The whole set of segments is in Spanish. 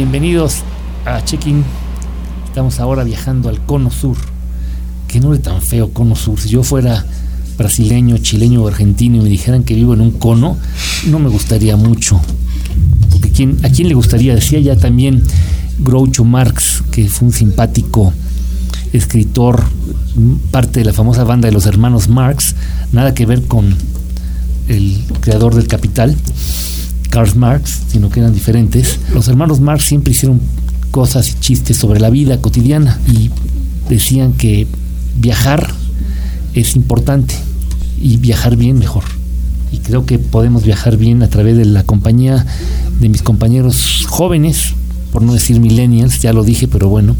Bienvenidos a Check-in. Estamos ahora viajando al Cono Sur. Qué nombre tan feo, Cono Sur. Si yo fuera brasileño, chileño o argentino y me dijeran que vivo en un cono, no me gustaría mucho. Porque ¿quién, ¿a quién le gustaría? Decía ya también Groucho Marx, que fue un simpático escritor, parte de la famosa banda de los hermanos Marx, nada que ver con el creador del Capital, Karl Marx, sino que eran diferentes. Los hermanos Marx siempre hicieron cosas y chistes sobre la vida cotidiana y decían que viajar es importante y viajar bien mejor. Y creo que podemos viajar bien a través de la compañía de mis compañeros jóvenes, por no decir millennials, ya lo dije, pero bueno,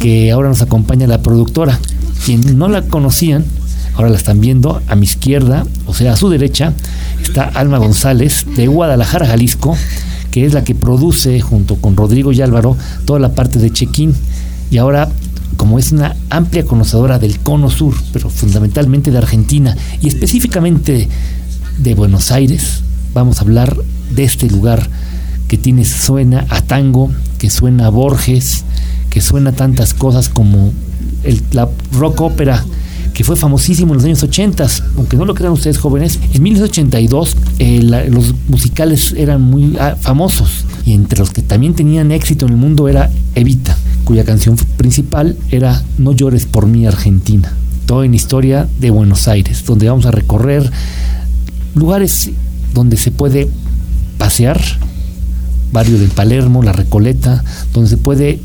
que ahora nos acompaña la productora. Quien no la conocían, ahora la están viendo a mi izquierda, o sea, a su derecha, está Alma González de Guadalajara, Jalisco, que es la que produce junto con Rodrigo y Álvaro toda la parte de check-in. Y ahora, como es una amplia conocedora del cono sur, pero fundamentalmente de Argentina y específicamente de Buenos Aires, vamos a hablar de este lugar que tiene, suena a tango, que suena a Borges, que suena a tantas cosas como el, la rock ópera que fue famosísimo en los años 80, aunque no lo crean ustedes jóvenes, en 1982 eh, los musicales eran muy ah, famosos y entre los que también tenían éxito en el mundo era Evita, cuya canción principal era No llores por mí Argentina, todo en historia de Buenos Aires, donde vamos a recorrer lugares donde se puede pasear, barrio del Palermo, la Recoleta, donde se puede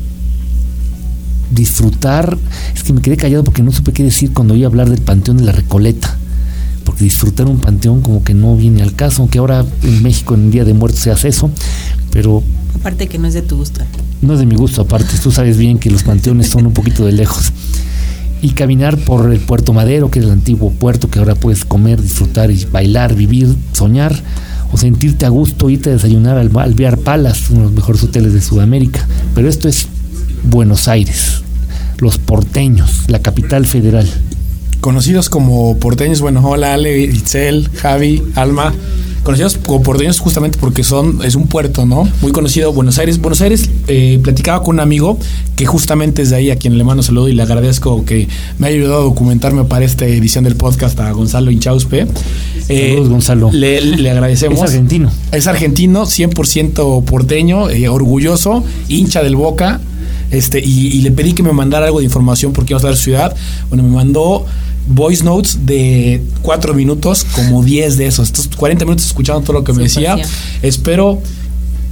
disfrutar. Es que me quedé callado porque no supe qué decir cuando iba a hablar del Panteón de la Recoleta. Porque disfrutar un panteón como que no viene al caso, aunque ahora en México en el Día de Muertos se hace eso, pero... Aparte que no es de tu gusto. No es de mi gusto, aparte, tú sabes bien que los panteones son un poquito de lejos. Y caminar por el Puerto Madero, que es el antiguo puerto que ahora puedes comer, disfrutar y bailar, vivir, soñar, o sentirte a gusto, irte a desayunar al Alvear Palace, uno de los mejores hoteles de Sudamérica. Pero esto es Buenos Aires, los porteños, la capital federal. Conocidos como porteños, bueno, hola Ale, Itzel, Javi, Alma. Conocidos como porteños justamente porque son, es un puerto, ¿no? Muy conocido Buenos Aires. Buenos Aires, eh, platicaba con un amigo que justamente es de ahí, a quien le mando saludo y le agradezco que me haya ayudado a documentarme para esta edición del podcast a Gonzalo Inchauspe. Eh, Saludos, Gonzalo. Le, le, agradecemos. Es argentino. Es argentino, 100% porteño, eh, orgulloso, hincha del Boca. Este, y, y, le pedí que me mandara algo de información porque íbamos a la ciudad. Bueno, me mandó voice notes de cuatro minutos, como 10 de esos. Estos 40 minutos escuchando todo lo que me decía. Espero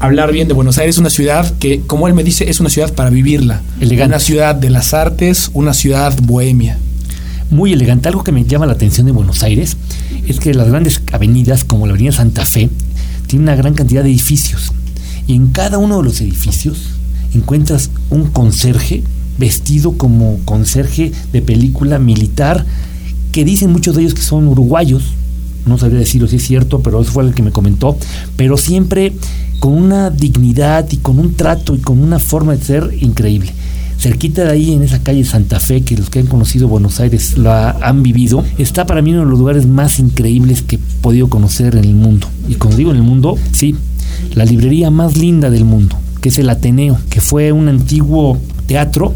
hablar bien de Buenos Aires, una ciudad que, como él me dice, es una ciudad para vivirla. Elegante. Una ciudad de las artes, una ciudad bohemia. Muy elegante. Algo que me llama la atención de Buenos Aires es que las grandes avenidas, como la Avenida Santa Fe, tienen una gran cantidad de edificios. Y en cada uno de los edificios encuentras un conserje vestido como conserje de película militar, que dicen muchos de ellos que son uruguayos, no sabría decirlo si es cierto, pero eso fue el que me comentó, pero siempre con una dignidad y con un trato y con una forma de ser increíble. Cerquita de ahí, en esa calle Santa Fe, que los que han conocido Buenos Aires la han vivido, está para mí uno de los lugares más increíbles que he podido conocer en el mundo. Y como digo en el mundo, sí, la librería más linda del mundo, que es el Ateneo, que fue un antiguo teatro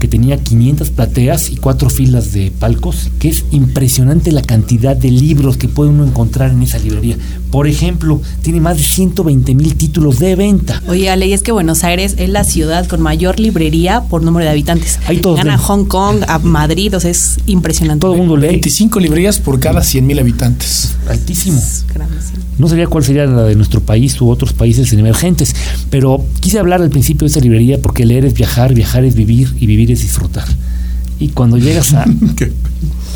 que tenía 500 plateas y cuatro filas de palcos, que es impresionante la cantidad de libros que puede uno encontrar en esa librería. Por ejemplo, tiene más de 120 mil títulos de venta. Oye, Ale, y es que Buenos Aires es la ciudad con mayor librería por número de habitantes. Ahí todos Gana a Hong Kong, a Madrid, o sea, es impresionante. Todo el mundo lee. 25 librerías por cada 100 mil habitantes. Altísimo. Es grandísimo. No sabía cuál sería la de nuestro país u otros países emergentes, pero quise hablar al principio de esa librería porque leer es viajar, viajar es vivir y vivir es disfrutar. Y cuando llegas a...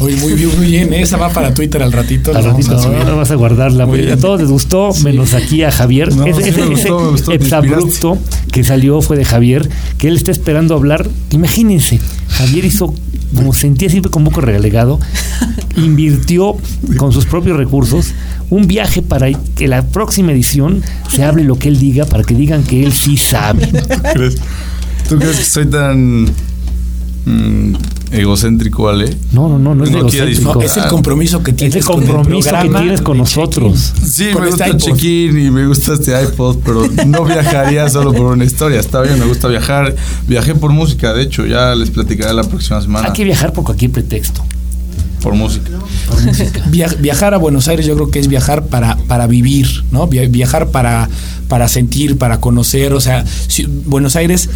Oye, muy bien, muy bien. Esa va para Twitter al ratito. al la vamos ratito, a ahora vas a guardarla. A todos les gustó, menos aquí a Javier. No, ese sí ese, me gustó, ese me gustó, te exabrupto que salió fue de Javier, que él está esperando hablar. Imagínense, Javier hizo, como sentía siempre como un poco relegado, invirtió con sus propios recursos un viaje para que la próxima edición se hable lo que él diga, para que digan que él sí sabe. ¿Crees? ¿Tú crees que soy tan mm, egocéntrico, Ale. No, no, no, no es No quiere egocéntrico. No, es el compromiso que Es tienes el con el compromiso que tienes con nosotros. Sí, Con me este gusta iPod. check-in y me gusta este iPod, pero no viajaría solo por una historia. Está bien, me gusta viajar. Viajé por música, de hecho, ya les platicaré la próxima semana. Hay que viajar por cualquier pretexto. Por música. Por música. Via- viajar a Buenos Aires yo creo que es viajar para, para vivir, ¿no? Via- viajar para, para sentir, para conocer. O sea, si- Buenos Aires,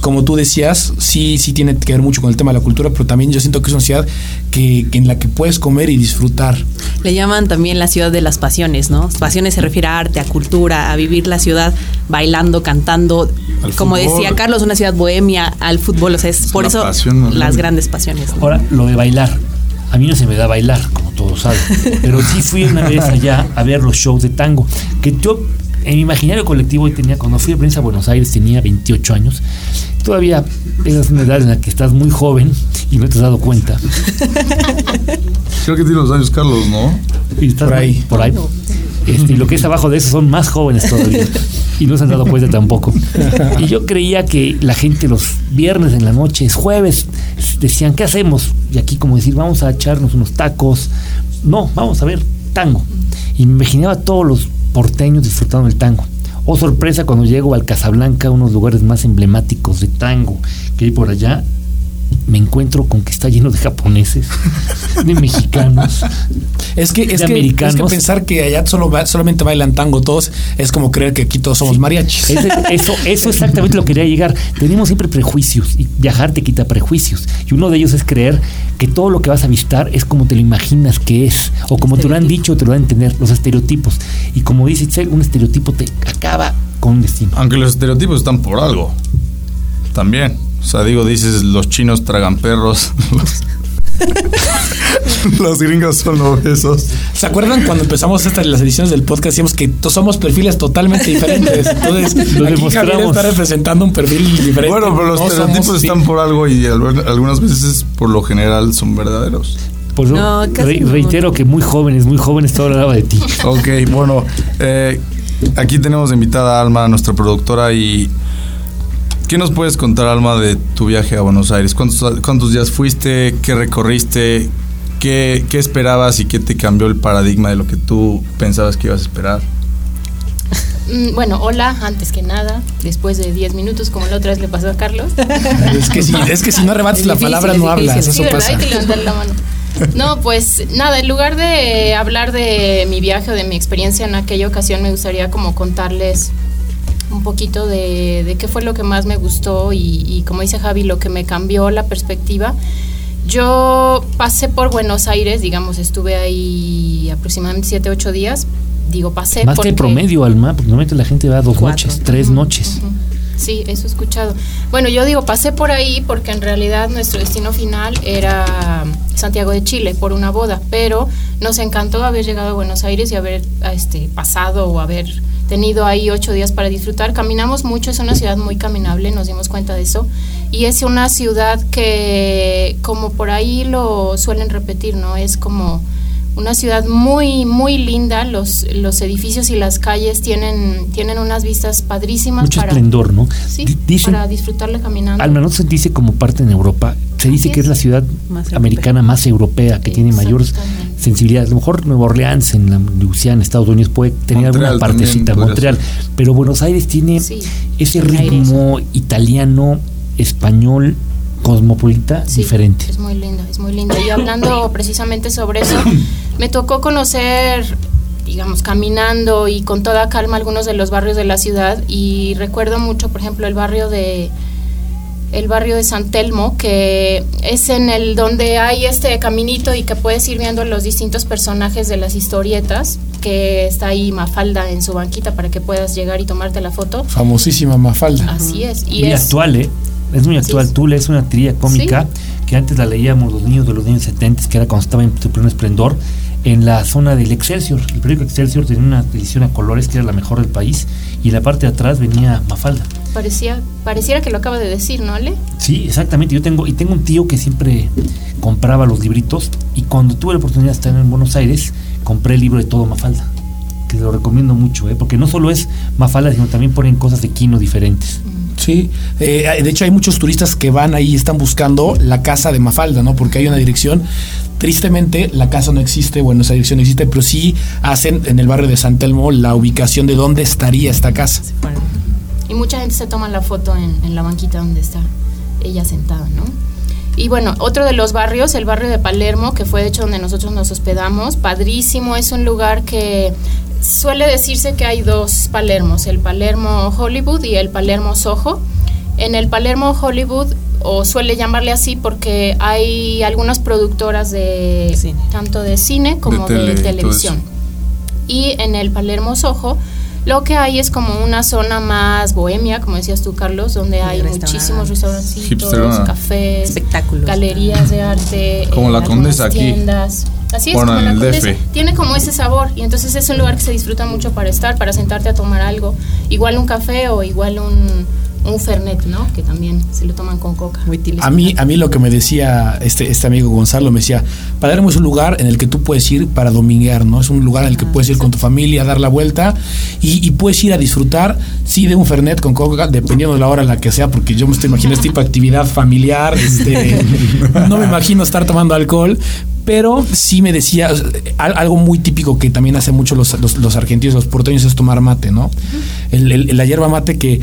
como tú decías, sí, sí tiene que ver mucho con el tema de la cultura, pero también yo siento que es una ciudad que, que en la que puedes comer y disfrutar. Le llaman también la ciudad de las pasiones, ¿no? Pasiones se refiere a arte, a cultura, a vivir la ciudad bailando, cantando. Al Como fútbol. decía Carlos, una ciudad bohemia, al fútbol. O sea, es, por una eso pasión muy las grande. grandes pasiones. ¿no? Ahora, lo de bailar. A mí no se me da bailar, como todos saben. Pero sí fui una vez allá a ver los shows de tango. Que yo, en mi imaginario colectivo, hoy tenía, cuando fui a prensa a Buenos Aires, tenía 28 años. Todavía es una edad en la que estás muy joven y no te has dado cuenta. Creo que tiene los años Carlos, ¿no? Y estás Por ahí. Por ahí. Este, y lo que es abajo de eso son más jóvenes todavía. Y no se han dado cuenta tampoco. Y yo creía que la gente los viernes en la noche, es jueves, decían, ¿qué hacemos? Y aquí como decir, vamos a echarnos unos tacos. No, vamos a ver tango. Y me imaginaba a todos los porteños disfrutando del tango. Oh, sorpresa cuando llego al Casablanca, uno de los lugares más emblemáticos de tango que hay por allá, me encuentro con que está lleno de japoneses, de mexicanos. Es que, es De que, americanos. es que pensar que allá solo solamente bailan tango todos es como creer que aquí todos somos mariachis. Ese- eso, eso exactamente lo quería llegar. Tenemos siempre prejuicios y viajar te quita prejuicios. Y uno de ellos es creer que todo lo que vas a visitar es como te lo imaginas que es, o como te lo han dicho, te lo van a entender, los estereotipos. Y como dice Itzel, un estereotipo te acaba con un destino. Aunque los estereotipos están por algo. También. O sea, digo, dices, los chinos tragan perros. Los, los gringos son obesos. ¿Se acuerdan cuando empezamos estas las ediciones del podcast? Decíamos que somos perfiles totalmente diferentes. Entonces, Lo aquí. Javier está representando un perfil diferente. Bueno, pero los No estereotipos somos- están por algo y al- algunas veces, por lo general, son verdaderos. Por eso No, re- no. reitero que muy jóvenes, muy jóvenes, todo hablaba de ti. Ok, bueno, eh, aquí tenemos de invitada a Alma, nuestra productora, y ¿qué nos puedes contar, Alma, de tu viaje a Buenos Aires? ¿Cuántos, cuántos días fuiste? ¿Qué recorriste? ¿Qué, ¿Qué esperabas y qué te cambió el paradigma de lo que tú pensabas que ibas a esperar? Mm, Bueno, hola, antes que nada, después de 10 minutos, como la otra vez le pasó a Carlos. Es que si, es que si no rebates Es la palabra, no hablas. Eso pasa. Hay que levantar la mano. No, pues nada, en lugar de hablar de mi viaje o de mi experiencia en aquella ocasión, me gustaría como contarles un poquito de, de qué fue lo que más me gustó y, y como dice Javi, lo que me cambió la perspectiva. Yo pasé por Buenos Aires, digamos, estuve ahí aproximadamente 7, 8 días. Digo, pasé Más que porque... el promedio, Alma, porque normalmente la gente va dos Cuatro. noches, tres noches. Sí, eso he escuchado. Bueno, yo digo, pasé por ahí porque en realidad nuestro destino final era Santiago de Chile por una boda, pero nos encantó haber llegado a Buenos Aires y haber este, pasado o haber tenido ahí ocho días para disfrutar. Caminamos mucho, es una ciudad muy caminable, nos dimos cuenta de eso. Y es una ciudad que, como por ahí lo suelen repetir, ¿no? Es como una ciudad muy, muy linda. Los, los edificios y las calles tienen, tienen unas vistas padrísimas Mucho para, esplendor, ¿no? sí, Dicen, para disfrutarla caminando. Alma, ¿no se dice como parte en Europa? Se dice que es la ciudad Más europea. americana más europea, que tiene mayor sensibilidad. A lo mejor Nueva Orleans, en la Luisiana, Estados Unidos, puede tener Montreal alguna partecita, Montreal. Pero Buenos Aires tiene Sí, ese aire. ritmo italiano, español, cosmopolita, Sí, diferente. Es muy linda, es muy linda. Y hablando precisamente sobre eso, me tocó conocer, digamos, caminando y con toda calma algunos de los barrios de la ciudad. Y recuerdo mucho, por ejemplo, el barrio de el barrio de San Telmo, que es en el donde hay este caminito y que puedes ir viendo los distintos personajes de las historietas, que está ahí Mafalda en su banquita para que puedas llegar y tomarte la foto. Famosísima Mafalda. Así es. Y muy es, actual, ¿eh? Es muy actual. Sí. Tú lees una tría cómica que antes la leíamos los niños de los años 70, que era cuando estaba en su pleno esplendor, en la zona del Excelsior. El periódico Excelsior tenía una edición a colores que era la mejor del país y en la parte de atrás venía Mafalda. parecía, pareciera que lo acaba de decir, ¿no, Le? Sí, exactamente. Yo tengo, y tengo un tío que siempre compraba los libritos y cuando tuve la oportunidad de estar en Buenos Aires, compré el libro de todo Mafalda, que lo recomiendo mucho, ¿eh? porque no solo es Mafalda, sino también ponen cosas de Quino diferentes. Sí, eh, de hecho hay muchos turistas que van ahí y están buscando la casa de Mafalda, ¿no? Porque hay una dirección. Tristemente, la casa no existe, bueno, esa dirección no existe, pero sí hacen en el barrio de San Telmo la ubicación de dónde estaría esta casa. Y mucha gente se toma la foto en, en la banquita donde está ella sentada, ¿no? Y bueno, otro de los barrios, el barrio de Palermo, que fue de hecho donde nosotros nos hospedamos, padrísimo, es un lugar que suele decirse que hay dos Palermos, el Palermo Hollywood y el Palermo Soho. En el Palermo Hollywood, o suele llamarle así porque hay algunas productoras de Cine. tanto de cine como De tele televisión. Y en el Palermo Soho, lo que hay es como una zona más bohemia, como decías tú, Carlos, donde De hay restaurantes. muchísimos restaurancitos, Hipsterona. cafés, Espectáculos. galerías de arte, Como la algunas Condesa aquí. tiendas. Así es, Bueno, como en la el Condesa. DF. Tiene como ese sabor y entonces es un lugar que se disfruta mucho para estar, para sentarte a tomar algo. Igual un café o igual un, un fernet, ¿no? Que también se lo toman con coca. Muy. A mí, a mí lo que me decía este, este amigo Gonzalo, me decía, Palermo es un lugar en el que tú puedes ir para dominguear, ¿no? Es un lugar en el que puedes ir con tu familia a dar la vuelta y, y puedes ir a disfrutar, sí, de un Fernet con coca, dependiendo de la hora en la que sea, porque yo me estoy imaginando este tipo de actividad familiar, este, no me imagino estar tomando alcohol, pero sí me decía, al- algo muy típico que también hacen mucho los, los, los argentinos, los porteños, es tomar mate, ¿no? El- el- la hierba mate que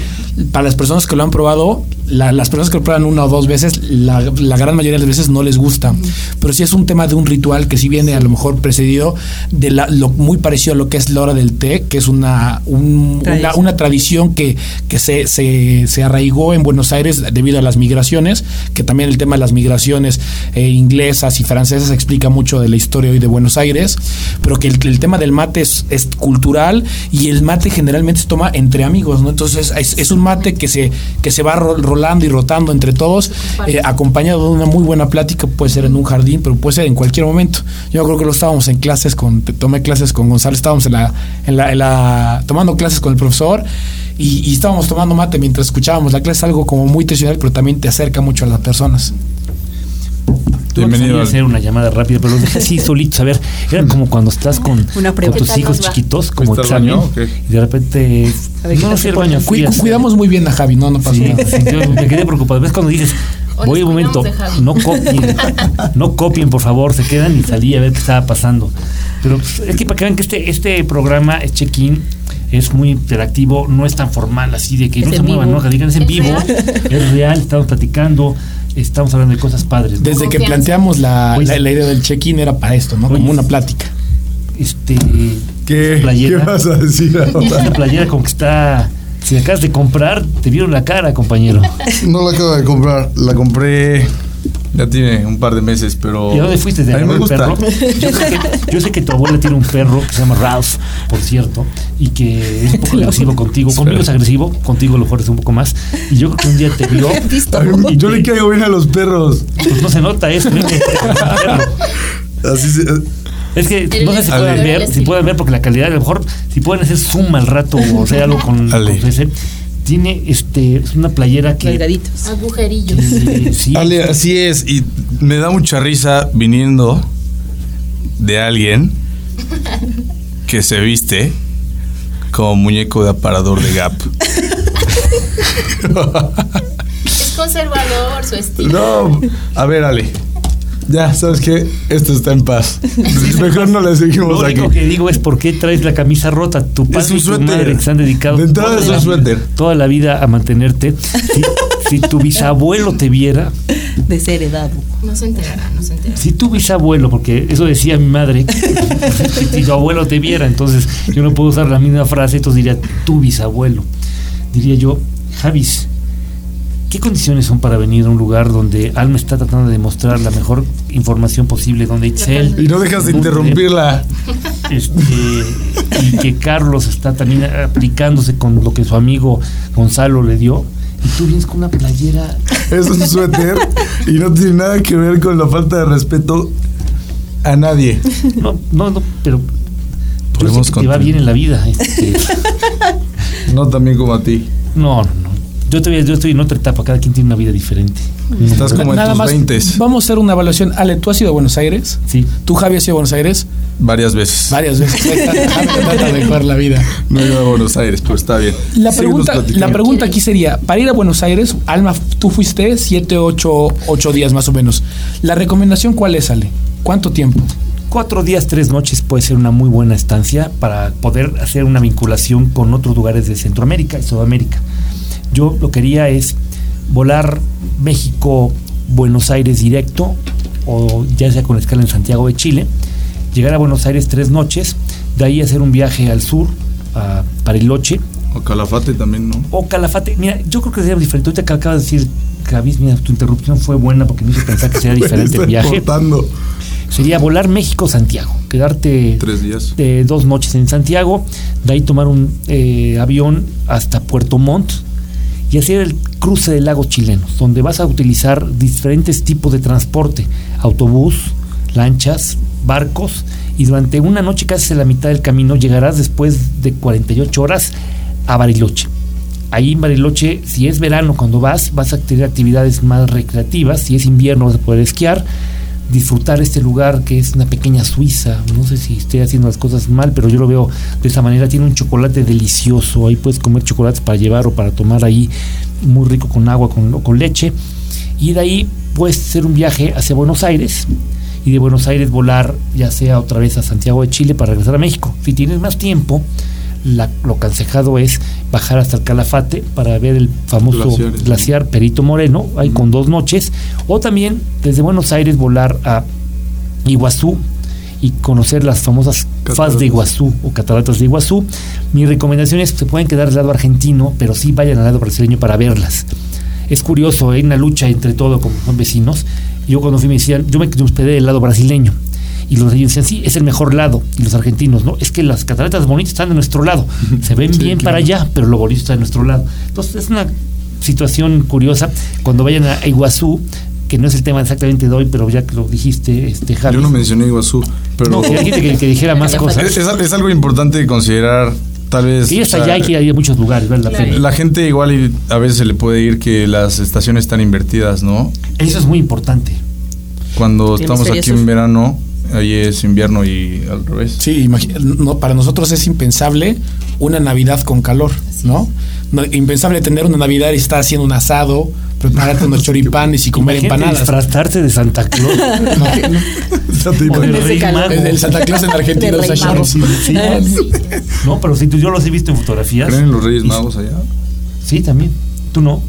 para las personas que lo han probado, la- las personas que lo prueban una o dos veces, la, la gran mayoría de las veces no les gusta. Pero sí es un tema de un ritual que sí viene a lo mejor precedido de la- lo muy parecido a lo que es la hora del té, que es una, un- una, Tradición. una tradición que, que se, se, se arraigó en Buenos Aires debido a las migraciones, que también el tema de las migraciones eh, inglesas y francesas explica mucho de la historia hoy de Buenos Aires, pero que el, el tema del mate es, es cultural y el mate generalmente se toma entre amigos, ¿no? Entonces es, es un mate que se, que se va ro- rolando y rotando entre todos, eh, acompañado de una muy buena plática, puede ser en un jardín, pero puede ser en cualquier momento. Yo creo que lo estábamos en clases con, tomé clases con Gonzalo, estábamos en la, en la, en la- tomando clases con el profesor y, y estábamos tomando mate mientras escuchábamos la clase, algo como muy tradicional, pero también te acerca mucho a las personas. Bienvenido a al- hacer una llamada rápida, pero los dejé así solitos. A ver, era como cuando estás con, Una con tus ¿Qué tal hijos chiquitos, como ¿Fuiste al examen, baño? Y de repente. A ver, ¿qué no, al baño. Cu- a cuidamos muy bien a Javi, no, no pasa Sí, nada. sí, yo me quedé preocupado. ¿Ves cuando dices, voy un momento, no copien, no copien, por favor, se quedan y salí a ver qué estaba pasando. Pero pues, es que para que vean que este, este programa, es check-in, es muy interactivo, no es tan formal así de que Es no se muevan. ¿no? Que digan es en ¿Es vivo, real? es real, estamos platicando, estamos hablando de cosas padres. ¿no? Desde que planteamos la, la- la idea del check-in era para esto, ¿no? Como una plática. Este, ¿Qué? ¿Qué Playera. vas a decir ahora? esa playera como que está, si la acabas de comprar, te vieron la cara, compañero. No la acabo de comprar, la compré ya tiene un par de meses, pero ¿Y a dónde fuiste? ¿De a mí me gusta. perro? Yo sé, que, yo sé que tu abuela tiene un perro que se llama Ralph, por cierto, y que es un poco agresivo contigo. Conmigo es agresivo, contigo a lo mejor es un poco más. Y yo creo que un día te vio. Mí- y yo te- le caigo bien a los perros. Pues no se nota eso. ¿eh? Así se, Es que El no sé si el ver, si pueden ver, porque la calidad, a lo mejor, si pueden hacer zoom al rato o hacer algo con, con ese, tiene este, es una playera que. Delgaditos. Agujerillos. que sí, Ale, así es, y me da mucha risa viniendo de alguien que se viste como muñeco de aparador de Gap. Es conservador su estilo. No, a ver, Ale. Ya, ¿sabes qué? Esto está en paz. Mejor no le Lo seguimos aquí. único que digo es por qué traes la camisa rota. Tu Es padre un y tu suéter. madre que se han dedicado De entrada toda es un la- suéter. toda la vida a mantenerte. Si, si tu bisabuelo te viera, Desheredado. No se enterará, no se enterará. si tu bisabuelo, porque eso decía mi madre, si tu abuelo te viera, entonces yo no puedo usar la misma frase, entonces diría tu bisabuelo. Diría yo, Javis, ¿qué condiciones son para venir a un lugar donde Alma está tratando de demostrar la mejor información posible, donde Itzel... Y no dejas de donde- interrumpirla. este, y que Carlos está también aplicándose con lo que su amigo Gonzalo le dio. Y tú vienes con una playera. Es un suéter y no tiene nada que ver con la falta de respeto a nadie. No, no, no, pero. Yo Podemos sé que te va bien en la vida. este, No tan bien como a ti. no, no, no. Yo, todavía, yo estoy en otra etapa, cada quien tiene una vida diferente. Estás como en tus más, 20 vamos a hacer una evaluación. Ale, ¿tú has ido a Buenos Aires? Sí. ¿Tú, Javi, has ido a Buenos Aires? varias veces. Varias veces. Trata de mejor la vida. No he ido a Buenos Aires, pero está bien. La pregunta, la pregunta aquí sería, para ir a Buenos Aires, Alma, tú fuiste 7, 8, 8 días más o menos. ¿La recomendación cuál es, Ale? ¿Cuánto tiempo? Cuatro días, tres noches puede ser una muy buena estancia para poder hacer una vinculación con otros lugares de Centroamérica y Sudamérica. Yo lo que quería es volar México-Buenos Aires directo, o ya sea con escala en Santiago de Chile, llegar a Buenos Aires tres noches, de ahí hacer un viaje al sur, a Bariloche, O Calafate también, ¿no? o Calafate. Mira, yo creo que sería diferente. Ahorita que acabas de decir, Javis, mira, tu interrupción fue buena porque me hizo pensar que sería diferente el viaje. cortando. Sería volar México-Santiago, quedarte Tres días. de dos noches en Santiago, de ahí tomar un eh, avión hasta Puerto Montt y hacer el cruce de lagos chilenos, donde vas a utilizar diferentes tipos de transporte, autobús, lanchas, barcos, y durante una noche casi a la mitad del camino llegarás después de 48 horas a Bariloche. Ahí en Bariloche, si es verano cuando vas, vas a tener actividades más recreativas, si es invierno vas a poder esquiar, disfrutar este lugar que es una pequeña Suiza. No sé si estoy haciendo las cosas mal, pero yo lo veo de esa manera. Tiene un chocolate delicioso. Ahí puedes comer chocolates para llevar o para tomar ahí, muy rico con agua con, o con leche. Y de ahí puedes hacer un viaje hacia Buenos Aires y de Buenos Aires volar ya sea otra vez a Santiago de Chile para regresar a México. Si tienes más tiempo, la- lo aconsejado es bajar hasta el Calafate para ver el famoso Glaciares. glaciar Perito Moreno, ahí con dos noches, o también desde Buenos Aires volar a Iguazú y conocer las famosas faz de Iguazú o cataratas de Iguazú. Mi recomendación es que se pueden quedar del lado argentino, pero sí vayan al lado brasileño para verlas. Es curioso, hay una lucha entre todo, como son vecinos. Yo cuando fui me decían, yo me hospedé del lado brasileño. Y los brasileños decían, sí, es el mejor lado. Y los argentinos, no, es que las cataratas bonitas están de nuestro lado. Se ven Sí, bien claro. para allá, pero lo bonito está de nuestro lado. Entonces es una situación curiosa. Cuando vayan a Iguazú, que no es el tema exactamente de hoy, pero ya que lo dijiste, este, Javi. Yo no mencioné Iguazú, pero No, que que, que dijera más cosas. es, algo importante considerar, tal vez. Que ya está allá, hay que ir a muchos lugares, vale la Claro. pena. La gente igual y a veces se le puede ir que las estaciones están invertidas, ¿no? Eso es muy importante. Cuando estamos aquí en verano, ahí es invierno y al revés. Sí, no, para nosotros es impensable una Navidad con calor, ¿no? No, Impensable tener una Navidad y estar haciendo un asado, prepararte unos choripanes y comer Imagínate empanadas. disfrazarse de Santa Claus. Ya te o de. Rey. Mago. El, el Santa Claus en Argentina usa shorts. Sí, No, pero si tú, yo los he visto en fotografías. ¿Creen en los Reyes Magos allá? Sí, también. Tú no.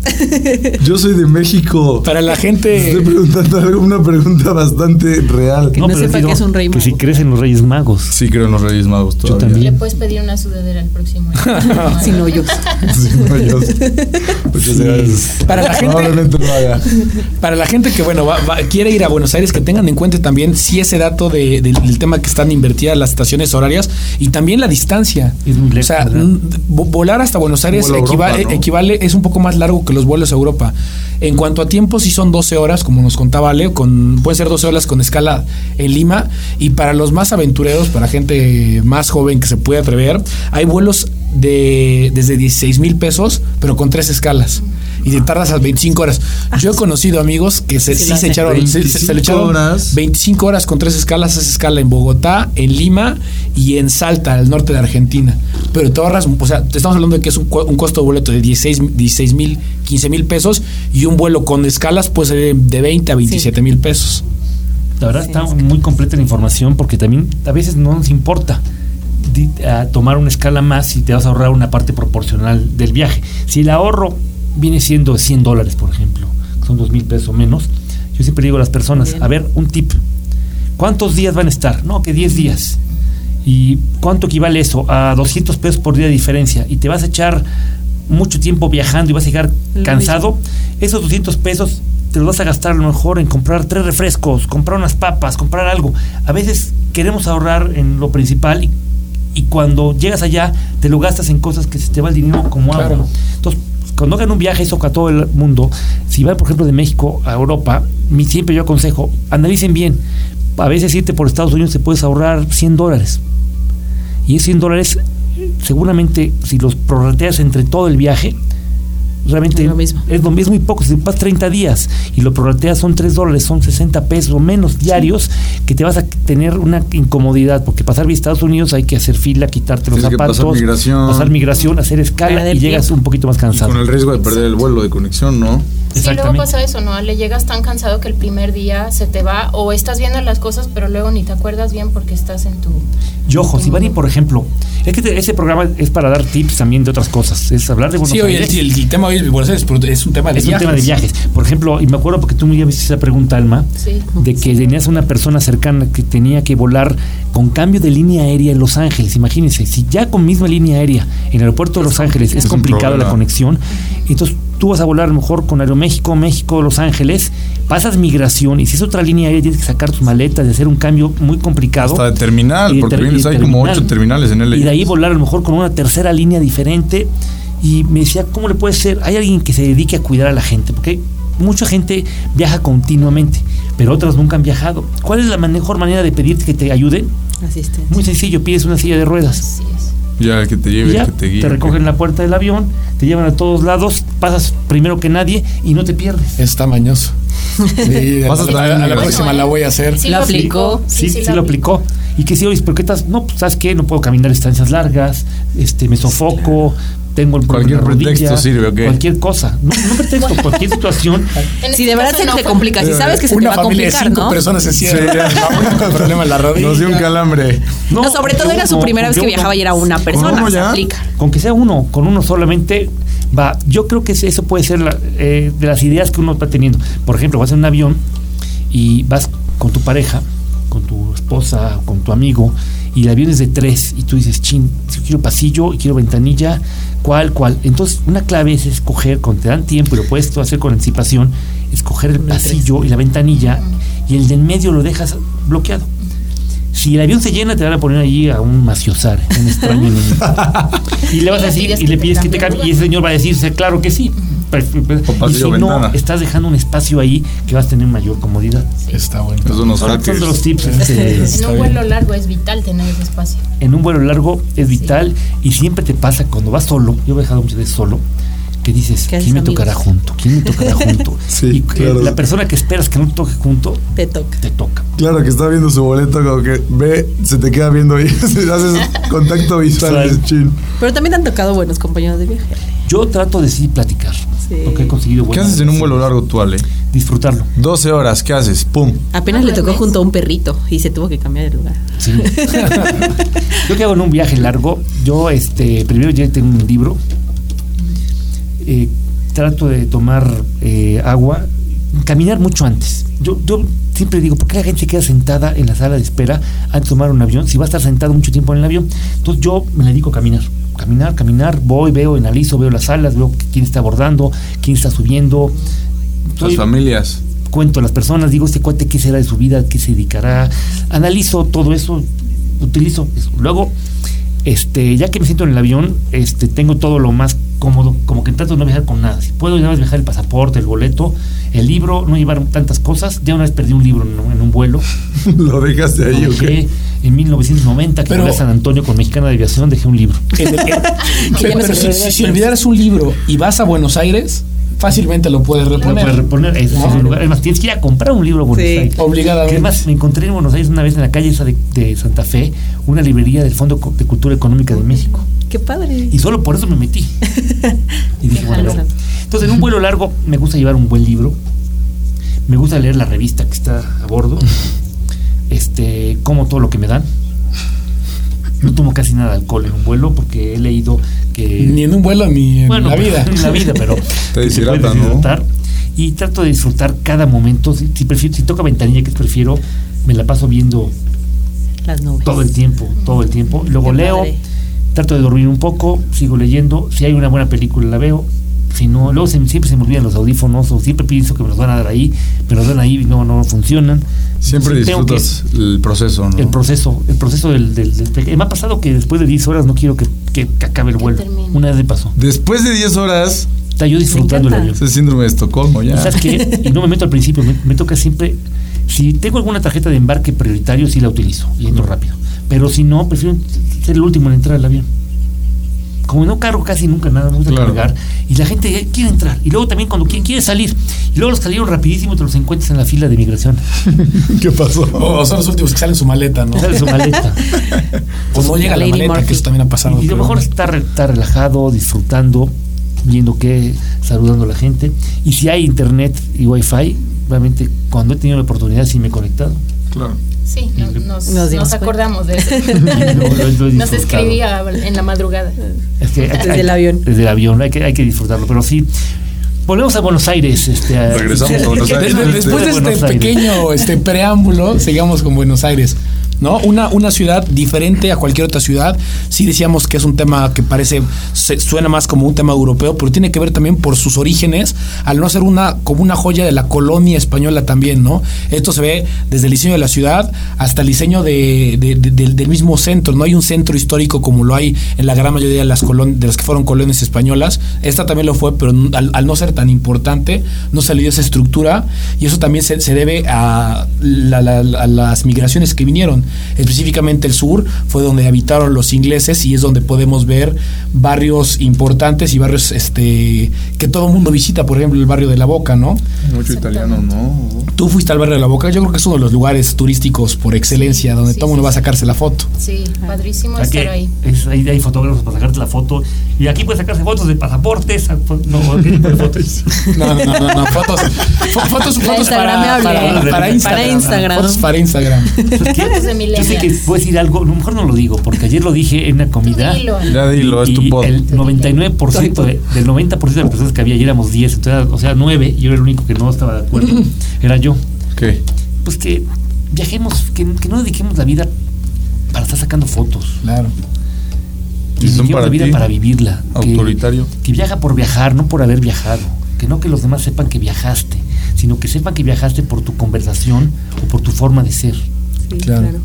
Yo soy de México. Para la Estoy gente, preguntando algo, una pregunta bastante real. Que no sepa sí, que es un rey Que si mago. crees en los Reyes Magos. Sí, creo en los Reyes Magos todavía. también. Le puedes pedir una sudadera el próximo año. Sin hoyos. Sí, no, yo- Muchas gracias. Para la gente- Probablemente lo haga. para la gente que bueno va- va- quiere ir a Buenos Aires, que tengan en cuenta también si ese dato de- del, del tema que están invertidas las estaciones horarias y también la distancia. Es muy O sea, volar hasta Buenos Aires equivale, Europa, ¿no? equivale, es un poco más largo que los vuelos a Europa. En cuanto a tiempo, sí son 12 horas, como nos contaba Ale, con, pueden ser 12 horas con escala en Lima. Y para los más aventureros, para gente más joven que se puede atrever, hay vuelos de desde 16 mil pesos, pero con tres escalas. Y te tardas a 25 horas. Yo he conocido amigos que se, Sí se echaron, se, se- se le 25 echaron horas. 25 horas con tres escalas, esa escala en Bogotá, en Lima y en Salta, al norte de Argentina. Pero te ahorras, o sea, te estamos hablando de que es un, costo de boleto de 16 mil, 15 mil pesos y un vuelo con escalas puede ser de 20 a 27 mil pesos. La verdad Sí, está es muy completa la información porque también a veces no nos importa a tomar una escala más si te vas a ahorrar una parte proporcional del viaje. Si el ahorro viene siendo 100 dólares, por ejemplo, que son 2 mil pesos o menos, yo siempre digo a las personas, Bien. a ver, un tip. ¿Cuántos días van a estar? No, que 10 días. ¿Y cuánto equivale eso? A 200 pesos por día de diferencia. Y te vas a echar mucho tiempo viajando y vas a llegar Lo cansado. Esos 200 pesos te los vas a gastar a lo mejor en comprar tres refrescos, comprar unas papas, comprar algo. A veces queremos ahorrar en lo principal y, y cuando llegas allá te lo gastas en cosas que se te va el dinero como agua. Claro. Entonces, cuando hagan un viaje, eso a todo el mundo, si van, por ejemplo, de México a Europa, mi, siempre yo aconsejo, analicen bien. A veces irte por Estados Unidos te puedes ahorrar 100 dólares. Y esos 100 dólares, seguramente, si los prorrateas entre todo el viaje, realmente Es lo mismo. es, lo, poco. Si vas 30 días y lo prorrateas son 3 dólares, son 60 pesos o menos diarios que te vas a tener una incomodidad porque pasar vía Estados Unidos hay que hacer fila, quitarte los Tienes zapatos, pasar migración. pasar migración, hacer escala y llegas tiempo. un poquito más Y cansado. con el riesgo de perder el vuelo de conexión, ¿no? Sí, luego pasa eso, ¿no? Le llegas tan cansado que el primer día se te va o estás viendo las cosas, pero luego ni te acuerdas bien porque estás en tu... Y ojo, si van a ir, por ejemplo, es que te- ese programa es para dar tips también de otras cosas, es hablar de Buenos Sí, Aires. el, el tema hoy es Buenos Aires, pero es un tema de es un viajes. tema de viajes. Por ejemplo, y me acuerdo porque tú me hecho esa pregunta, Alma, Sí. de que tenías una persona cercana que tenía que volar con cambio de línea aérea en Los Ángeles. Imagínense, si ya con misma línea aérea en el aeropuerto de Los Ángeles es Es un complicada la conexión, entonces tú vas a volar a lo mejor con Aeroméxico, México, Los Ángeles, pasas migración y si es otra línea aérea tienes que sacar tus maletas y hacer un cambio muy complicado. Hasta de terminal, de porque ter- vienes hay como ocho terminales en LA. Y de ahí volar a lo mejor con una tercera línea diferente. Y me decía, ¿cómo le puede ser? Hay alguien que se dedique a cuidar a la gente, porque mucha gente viaja continuamente, pero otras nunca han viajado. ¿Cuál es la mejor manera de pedirte que te ayuden? Asistencia. Muy sencillo, pides una silla de ruedas. Así es. Ya, el que te Y lleve, ya, el que te guíe. te recogen en la puerta del avión, te llevan a todos lados, pasas primero que nadie y no te pierdes. Es tamañoso. Sí, a, Vas a la- a próxima la voy a hacer. Sí Lo aplicó. Sí, sí, lo aplicó. Y que sí, oye, ¿por qué estás? No, pues, ¿sabes qué? No puedo caminar distancias largas, este, me sofoco, tengo el problema Cualquier rodilla, pretexto sirve, ¿o qué? Cualquier cosa. No, no pretexto, cualquier situación. Si este de verdad se no te complica, si sabes que se te Una va a familia de complicar, cinco ¿no? personas se cierra. el problema en la rodilla. Nos dio un calambre. No, sobre todo era su uno, primera vez que uno. viajaba y era una persona, se ya? Con que sea uno, con uno solamente, va. Yo creo que eso puede ser la- eh, de las ideas que uno está teniendo. Por ejemplo, vas en un avión y vas con tu pareja, con tu esposa, con tu amigo, y el avión es de tres, y tú dices, chin, quiero pasillo y quiero ventanilla, ¿cuál, cuál? Entonces, una clave es escoger, cuando te dan tiempo y lo puedes hacer con anticipación, escoger el pasillo y la ventanilla, y el de en medio lo dejas bloqueado. Si el avión se llena, te van a poner allí a un maciosar, un extraño niño. Y le vas a decir, pides y que le te pides que te cambie y ese señor va a decirse, claro que sí. Y si no, estás dejando un espacio ahí que vas a tener mayor comodidad. Está bueno. Esos son los Son, de los tips. este, En un vuelo largo es vital tener ese espacio. en un vuelo largo es vital y siempre te pasa cuando vas solo. Yo he viajado muchas veces solo. Que dices, ¿Qué ¿quién me amigos? tocará junto? ¿Quién me tocará junto? Sí, y eh, claro. la persona que esperas que no te toque junto, Te toca. te toca. Claro que está viendo su boleto, como que ve, se te queda viendo ahí. Haces contacto visual, chin. Pero también te han tocado buenos compañeros de viaje. Yo trato de sí platicar. Sí. Porque he conseguido ¿Qué buenas- haces en un vuelo largo tú, Ale? Disfrutarlo. 12 horas, ¿qué haces? ¡Pum! Apenas le tocó junto a un perrito y se tuvo que cambiar de lugar. Sí. yo que hago en un viaje largo, yo este primero ya tengo un libro, eh, trato de tomar eh, agua, caminar mucho antes. Yo, yo siempre digo, ¿por qué la gente se queda sentada en la sala de espera antes de tomar un avión si va a estar sentado mucho tiempo en el avión? Entonces yo me dedico a caminar. Caminar, caminar, voy, veo, analizo, veo las salas, veo quién está abordando, quién está subiendo. Las familias. cuento a las personas, digo, este cuate qué será de su vida, qué se dedicará, analizo todo eso, utilizo eso. Luego, este, ya que me siento en el avión, este, tengo todo lo más cómodo, como que trato de no viajar con nada. Si puedo nada más viajar el pasaporte, el boleto, el libro, no llevar tantas cosas. Ya una vez perdí un libro en, en un vuelo. Lo dejaste ahí, Lo en 1990, que Pero- volé a San Antonio con Mexicana de Aviación, dejé un libro. El- ya pero si, si olvidaras un libro y vas a Buenos Aires, fácilmente lo puedes Lo reponer. puedes reponer, es el lugar. Además, tienes que ir a comprar un libro a Buenos Sí. Aires. Obligadamente. Que además me encontré en Buenos Aires una vez en la calle esa de, de Santa Fe, una librería del Fondo de Cultura Económica de México. Qué padre. Y solo por eso me metí. Y dije, bueno, Déjalo. entonces en un vuelo largo me gusta llevar un buen libro. Me gusta leer la revista que está a bordo. Este, como todo lo que me dan. No tomo casi nada de alcohol en un vuelo porque he leído que Ni en un vuelo ni en bueno, la pero- vida. en la vida, pero Te que se puede deshidrata, ¿no? Y trato de disfrutar cada momento. Si, si prefiero, si toca ventanilla, que prefiero, me la paso viendo Las nubes. todo el tiempo, todo el tiempo. Luego Qué leo, padre. trato de dormir un poco, sigo leyendo. Si hay una buena película la veo. Si no, luego se- siempre se me olvidan los audífonos o siempre pienso que me los van a dar ahí, me los dan ahí y no, no funcionan. Siempre Entonces, tengo que- disfrutas el proceso, ¿no? el proceso, el proceso del, del, del- Me ha pasado que después de 10 horas no quiero que, que- que acabe el vuelo. termine. Una vez me pasó. Después de 10 horas, Está yo disfrutando el avión. ese síndrome de Estocolmo ya. ¿Y ¿Sabes qué? Y no me meto al principio, me, me toca siempre. Si tengo alguna tarjeta de embarque prioritario, sí la utilizo y entro rápido. Pero si no, prefiero ser el último en entrar al avión. Como no cargo casi nunca nada, me gusta Claro. cargar, y la gente quiere entrar. Y luego también cuando quieren, quiere salir. Y luego los salieron rapidísimo te los encuentras en la fila de migración. ¿Qué pasó? O son los últimos que salen su maleta, ¿no? Sale su maleta. O no llega la Lady maleta, Murphy. que eso también ha pasado. Y, y a lo mejor está, re- está relajado, disfrutando, viendo que, saludando a la gente. Y si hay internet y wifi, realmente cuando he tenido la oportunidad sí me he conectado. Claro. Sí, no- nos, Nos nos, dimos cuenta. acordamos de eso. Nos escribía en la madrugada. Es que hay- Desde hay- el avión. Desde el avión, hay que, hay que disfrutarlo. Pero sí, volvemos a Buenos Aires. Este, Regresamos a Buenos De- Aires. de- después de Buenos este pequeño este preámbulo, sigamos con Buenos Aires. ¿No? Una, una ciudad diferente a cualquier otra ciudad. Sí decíamos que es un tema que parece, suena más como un tema europeo, pero tiene que ver también por sus orígenes, al no ser una, como una joya de la colonia española también, ¿no? Esto se ve desde el diseño de la ciudad hasta el diseño de, de- de- del, mismo centro. No hay un centro histórico como lo hay en la gran mayoría de las, colon- de las que fueron colonias españolas. Esta también lo fue, pero al, no ser tan importante, no se le dio esa estructura y eso también se, se debe a, la- a las migraciones que vinieron. Específicamente el sur fue donde habitaron los ingleses y es donde podemos ver barrios importantes y barrios este que todo el mundo visita, por ejemplo, el barrio de la Boca, ¿no? Mucho italiano, ¿no? Tú fuiste al barrio de la Boca, yo creo que es uno de los lugares turísticos por excelencia donde sí, todo el mundo sí, va a sí. sacarse la foto. Sí, padrísimo Aquí estar ahí. es- ahí hay fotógrafos para sacarte la foto. Y aquí puedes sacarse fotos de pasaportes. a- No, ¿qué tipo de fotos? No, no, no, no, no, fotos, fo- fotos, La fotos para, para, para Instagram. Para Instagram. Fotos para Instagram. ¿Sabes qué? Yo sé que puedo decir algo, a lo mejor no lo digo, porque ayer lo dije en una comida. Dilo. Ya dilo, es tu y pod. el 99% de- del 90% de las personas que había, y éramos 10, entonces, o sea, 9, yo era el único que no estaba de acuerdo, era yo. ¿Qué? Pues que viajemos, que, que no dediquemos la vida para estar sacando fotos. Claro. Que ¿Y son dediquemos para la vida ti? para vivirla. que- Autoritario. Que, viaja por viajar, no por haber viajado. Que no que los demás sepan que viajaste, sino que sepan que viajaste por tu conversación o por tu forma de ser. Sí, Claro. claro.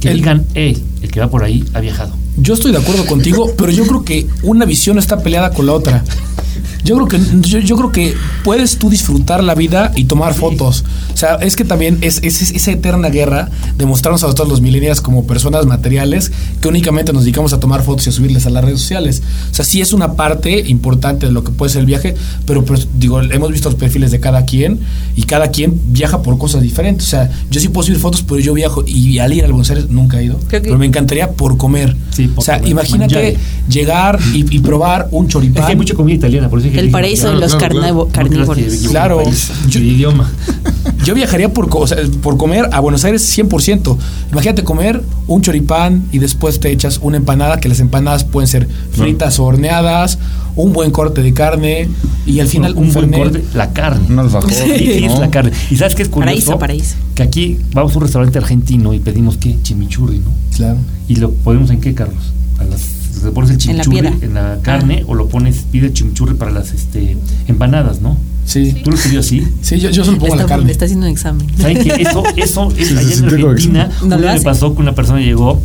Que El- digan, hey, el que va por ahí ha viajado. Yo estoy de acuerdo contigo, pero yo creo que una visión está peleada con la otra. Yo creo que yo, yo creo que puedes tú disfrutar la vida y tomar fotos. O sea, es que también es, es- es esa eterna guerra de mostrarnos a todos los millennials como personas materiales que únicamente nos dedicamos a tomar fotos y a subirles a las redes sociales. O sea, sí es una parte importante de lo que puede ser el viaje, pero pues, digo, hemos visto los perfiles de cada quien y cada quien viaja por cosas diferentes. O sea, yo sí puedo subir fotos, pero yo viajo y al ir al Buenos Aires nunca he ido. Que- Pero me encantaría por comer. Sí, o sea, imagínate Mangiare. llegar y, y probar un Es choripán. que hay mucha comida italiana, por eso es que El paraíso de los claro, carnívoros. Claro. Yo- idioma. Yo viajaría por, co- o sea, por comer a Buenos Aires 100%. Imagínate comer un choripán y después te echas una empanada, que las empanadas pueden ser fritas o horneadas, un buen corte de carne y al final un, un buen fernet. corte, la carne. Un alfajor. Sí, es ¿no? la carne. Y sabes qué es curioso? Paraíso, paraíso. Que aquí vamos a un restaurante argentino y pedimos qué? Chimichurri, ¿no? Claro. Y lo ponemos en qué, Carlos? A las, le pones el En la chimichurri en la, carne o lo pones, pide chimichurri para las este, empanadas, ¿no? Sí. ¿Tú lo pidió así? Sí, yo, yo solo pongo la carne. está haciendo un examen. ¿Saben que eso, eso es Sí, allá en Argentina? No un lo día me pasó que una persona llegó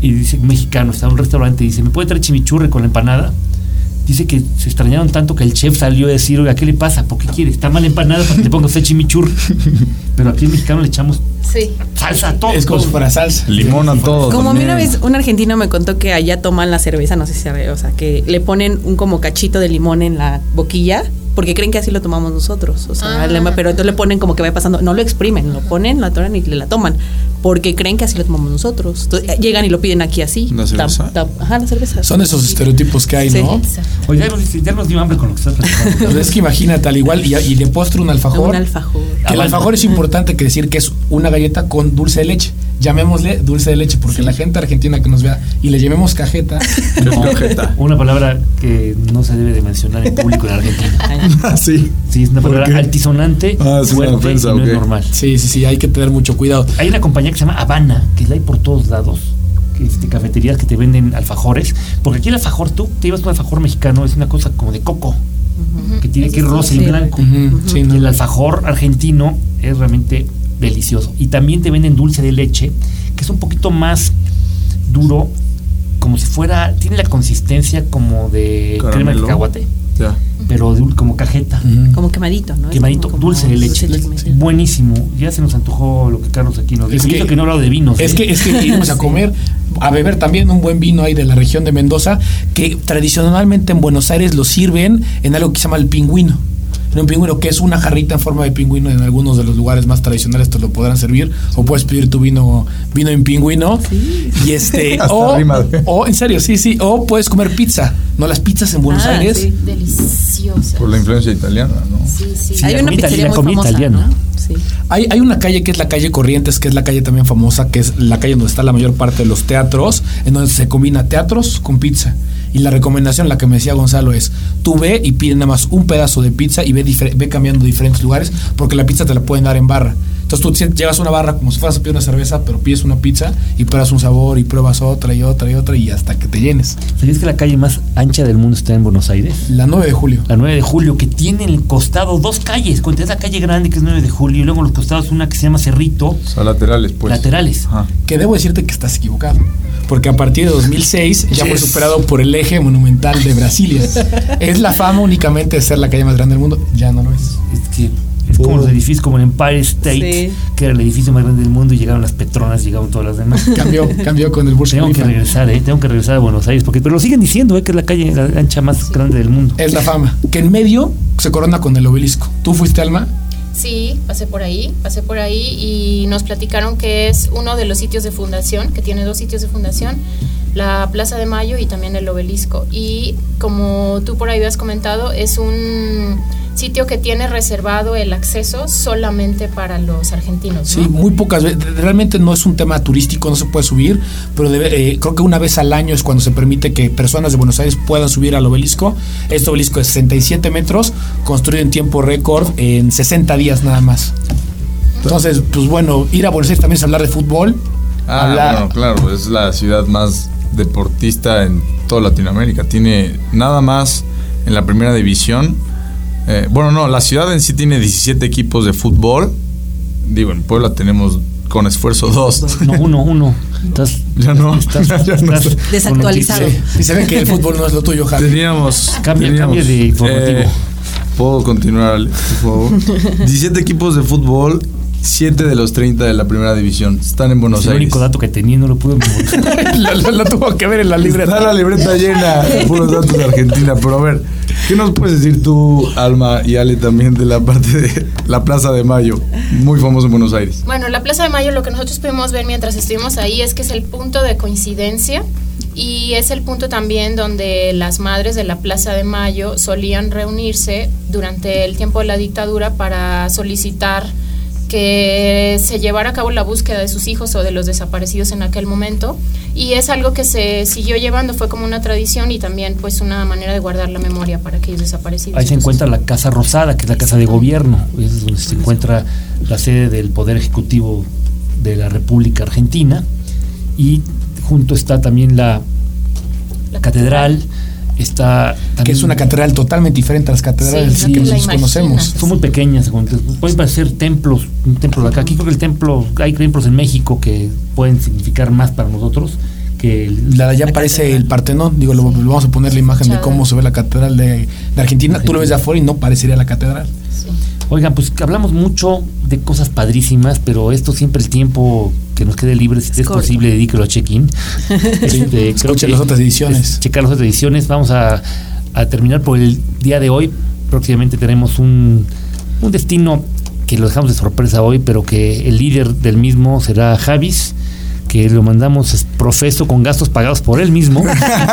y dice, un mexicano, está en un restaurante y dice, ¿me puede traer chimichurri con la empanada? Dice que se extrañaron tanto que el chef salió a decir, oiga, ¿qué le pasa? ¿Por qué quiere? Está mal empanada para que le ponga usted chimichurri. Pero aquí en mexicano le echamos Sí. salsa a todo. Es como si fuera salsa. Limón a todo. Como a mí una vez un argentino me contó que allá toman la cerveza, no sé si sabe, o sea, que le ponen un como cachito de limón en la boquilla porque creen que así lo tomamos nosotros, o sea, Ah. pero entonces le ponen como que va pasando, no lo exprimen, lo ponen, lo atoran y le la toman, porque creen que así lo tomamos nosotros. Entonces, eh, llegan y lo piden aquí así. ¿La cerveza? Tap, tap, ajá, la cerveza. Son esos estereotipos que hay, Sí. ¿no? Oye, ya nos, ya nos dio hambre con lo que estás platicando. Es que imagínate al igual y, y de postre un alfajor. Un alfajor. Que el alfajor es importante que decir que es una galleta con dulce de leche. Llamémosle dulce de leche, porque la gente argentina que nos vea y le llamemos cajeta, ¿Qué es? Una palabra que no se debe de mencionar en público en Argentina. Ah, sí. Sí, es una ¿Por palabra qué? altisonante, Ah, es una fuerte ofensa, y no es normal. sí, sí, sí, hay que tener mucho cuidado. Hay una compañía que se llama Habana, que la hay por todos lados. que, Este, cafeterías que te venden alfajores. Porque aquí el alfajor, tú te llevas un alfajor mexicano, es una cosa como de coco. Que tiene que ir rosa y blanco. Sí, Y no. el alfajor argentino es realmente delicioso. Y también te venden dulce de leche, que es un poquito más duro, como si fuera, tiene la consistencia como de crema de cacahuate. Ya. pero de como cajeta. Como quemadito, ¿no? Es Quemadito, como- como dulce de leche. Buenísimo. Ya se nos antojó lo que Carlos aquí nos Es dijo. Y que- que no he hablado de vinos. Es ¿eh? que, es que iremos a comer, a beber también un buen vino ahí de la región de Mendoza, que tradicionalmente en Buenos Aires lo sirven en algo que se llama el pingüino. En un pingüino que es una jarrita en forma de pingüino en algunos de los lugares más tradicionales te lo podrán servir o puedes pedir tu vino vino en pingüino y este Hasta o, o en serio sí sí o puedes comer pizza no las pizzas en Buenos Ah, Aires sí. Deliciosa. Por la influencia italiana, ¿no? Sí, sí. Sí, Hay una pizzería la muy famosa, italiana. ¿no? Hay, hay una calle que es la calle Corrientes, que es la calle también famosa, que es la calle donde está la mayor parte de los teatros, en donde se combina teatros con pizza. Y la recomendación, la que me decía Gonzalo, es tú ve y pide nada más un pedazo de pizza y ve, ve cambiando diferentes lugares, porque la pizza te la pueden dar en barra. Entonces tú llevas una barra como si fueras a pedir una cerveza, pero pides una pizza y pruebas un sabor y pruebas otra y otra y otra y hasta que te llenes. ¿Sabías que la calle más ancha del mundo está en Buenos Aires? La 9 de julio. La 9 de julio, que tiene en el costado dos calles. Cuenta esa calle grande que es 9 de julio y luego en los costados una que se llama Cerrito, O sea, laterales, pues. laterales. Ajá. Que debo decirte que estás equivocado. Porque a partir de 2006 ya fue superado por el eje monumental de Brasilia. es la fama únicamente de ser la calle más grande del mundo. Ya no lo es. Es que es como los edificios como el Empire State, Sí. que era el edificio más grande del mundo y llegaron las Petronas, llegaron todas las demás. Cambió, cambió con el Burj Tengo que regresar, ¿eh? Tengo que regresar a Buenos Aires, porque pero lo siguen diciendo, ¿eh? Que es la calle la ancha más grande del mundo. Es la fama. Que en medio se corona con el obelisco. ¿Tú fuiste, Alma? Sí, pasé por ahí, pasé por ahí y nos platicaron que es uno de los sitios de fundación, que tiene dos sitios de fundación, la Plaza de Mayo y también el obelisco. Y como tú por ahí habías comentado, es un sitio que tiene reservado el acceso solamente para los argentinos. Sí, muy pocas veces. Realmente no es un tema turístico, no se puede subir, pero debe- eh, creo que una vez al año es cuando se permite que personas de Buenos Aires puedan subir al obelisco. Este obelisco es 67 metros, construido en tiempo récord en 60 días nada más. Entonces, pues bueno, ir a Buenos Aires también es hablar de fútbol. Ah, hablar- bueno, claro, es la ciudad más deportista en toda Latinoamérica. Tiene nada más en la primera división. eh, bueno, no, la ciudad en sí tiene 17 equipos de fútbol. Digo, en Puebla tenemos con esfuerzo dos. No, uno, uno. Estás, Ya no, estás- ya no estás está. Desactualizado. Y se ve que el fútbol no es lo tuyo, Javi. Teníamos. Cambia, teníamos, cambia de informativo. eh, Puedo continuar, por favor. 17 equipos de fútbol, 7 de los 30 de la primera división. Están en Buenos Es el Aires. único dato que tenía, no lo pude lo, lo- lo tuvo que ver en la Está libreta. la libreta llena de puros datos de Argentina. Pero a ver, ¿qué nos puedes decir tú, Alma y Ale, también de la parte de la Plaza de Mayo? Muy famoso en Buenos Aires. Bueno, la Plaza de Mayo lo que nosotros pudimos ver mientras estuvimos ahí es que es el punto de coincidencia y es el punto también donde las madres de la Plaza de Mayo solían reunirse durante el tiempo de la dictadura para solicitar que se llevara a cabo la búsqueda de sus hijos o de los desaparecidos en aquel momento y es algo que se siguió llevando, fue como una tradición y también pues una manera de guardar la memoria para aquellos desaparecidos. Ahí se encuentra la Casa Rosada, que es la casa de gobierno. Es donde se encuentra la sede del Poder Ejecutivo de la República Argentina. Y junto está también la, La catedral. Está también, Que es una catedral totalmente diferente a las catedrales Sí, que no te la nosotros conocemos. Son muy pequeñas, pueden parecer templos, un templo de acá. Aquí creo que el templo, hay templos en México que pueden significar más para nosotros que el- La de allá La parece catedral. el Partenón. Digo, lo, lo vamos a poner la imagen de cómo se ve la catedral de, de Argentina. Tú lo ves de afuera y no parecería la catedral. Sí. Oigan, pues hablamos mucho de cosas padrísimas, pero esto siempre el tiempo que nos quede libre, si es corto. posible, dedíquelo a check-in. Este, Escuchen las otras ediciones. es checar las otras ediciones. Vamos a, a terminar por el día de hoy. Próximamente tenemos un, un destino que lo dejamos de sorpresa hoy, pero que el líder del mismo será Javis que lo mandamos es profeso con gastos pagados por él mismo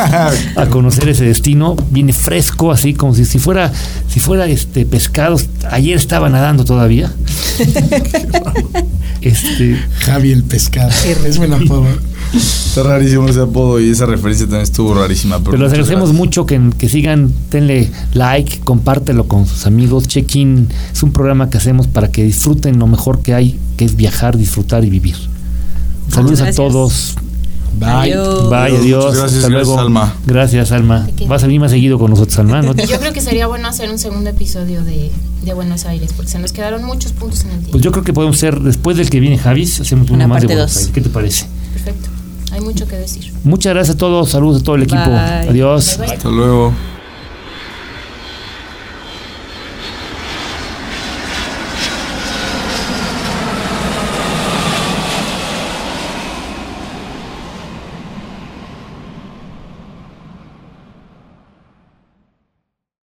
a conocer ese destino viene fresco así como si, si fuera si fuera este pescado ayer estaba nadando todavía este Javi el pescado. Es buen apodo. Está rarísimo ese apodo y esa referencia también estuvo rarísima. Pero, Pero les agradecemos gracias. mucho que, que sigan, denle like, compártelo con sus amigos. Check-in es un programa que hacemos para que disfruten lo mejor que hay, que es viajar, disfrutar y vivir. Saludos a todos. Bye. Adiós. Bye, Muchas adiós. gracias, Hasta gracias. Alma. Gracias, Alma. Vas a venir más seguido con nosotros, Alma. ¿no? Yo creo que sería bueno hacer un segundo episodio de, de Buenos Aires, porque se nos quedaron muchos puntos en el tiempo. Pues yo creo que podemos ser, después del que viene Javis, hacemos uno Una más de Buenos dos. Aires. ¿Qué te parece? Perfecto. Hay mucho que decir. Muchas gracias a todos. Saludos a todo el equipo. Bye. Adiós. Bye, bye. Hasta luego.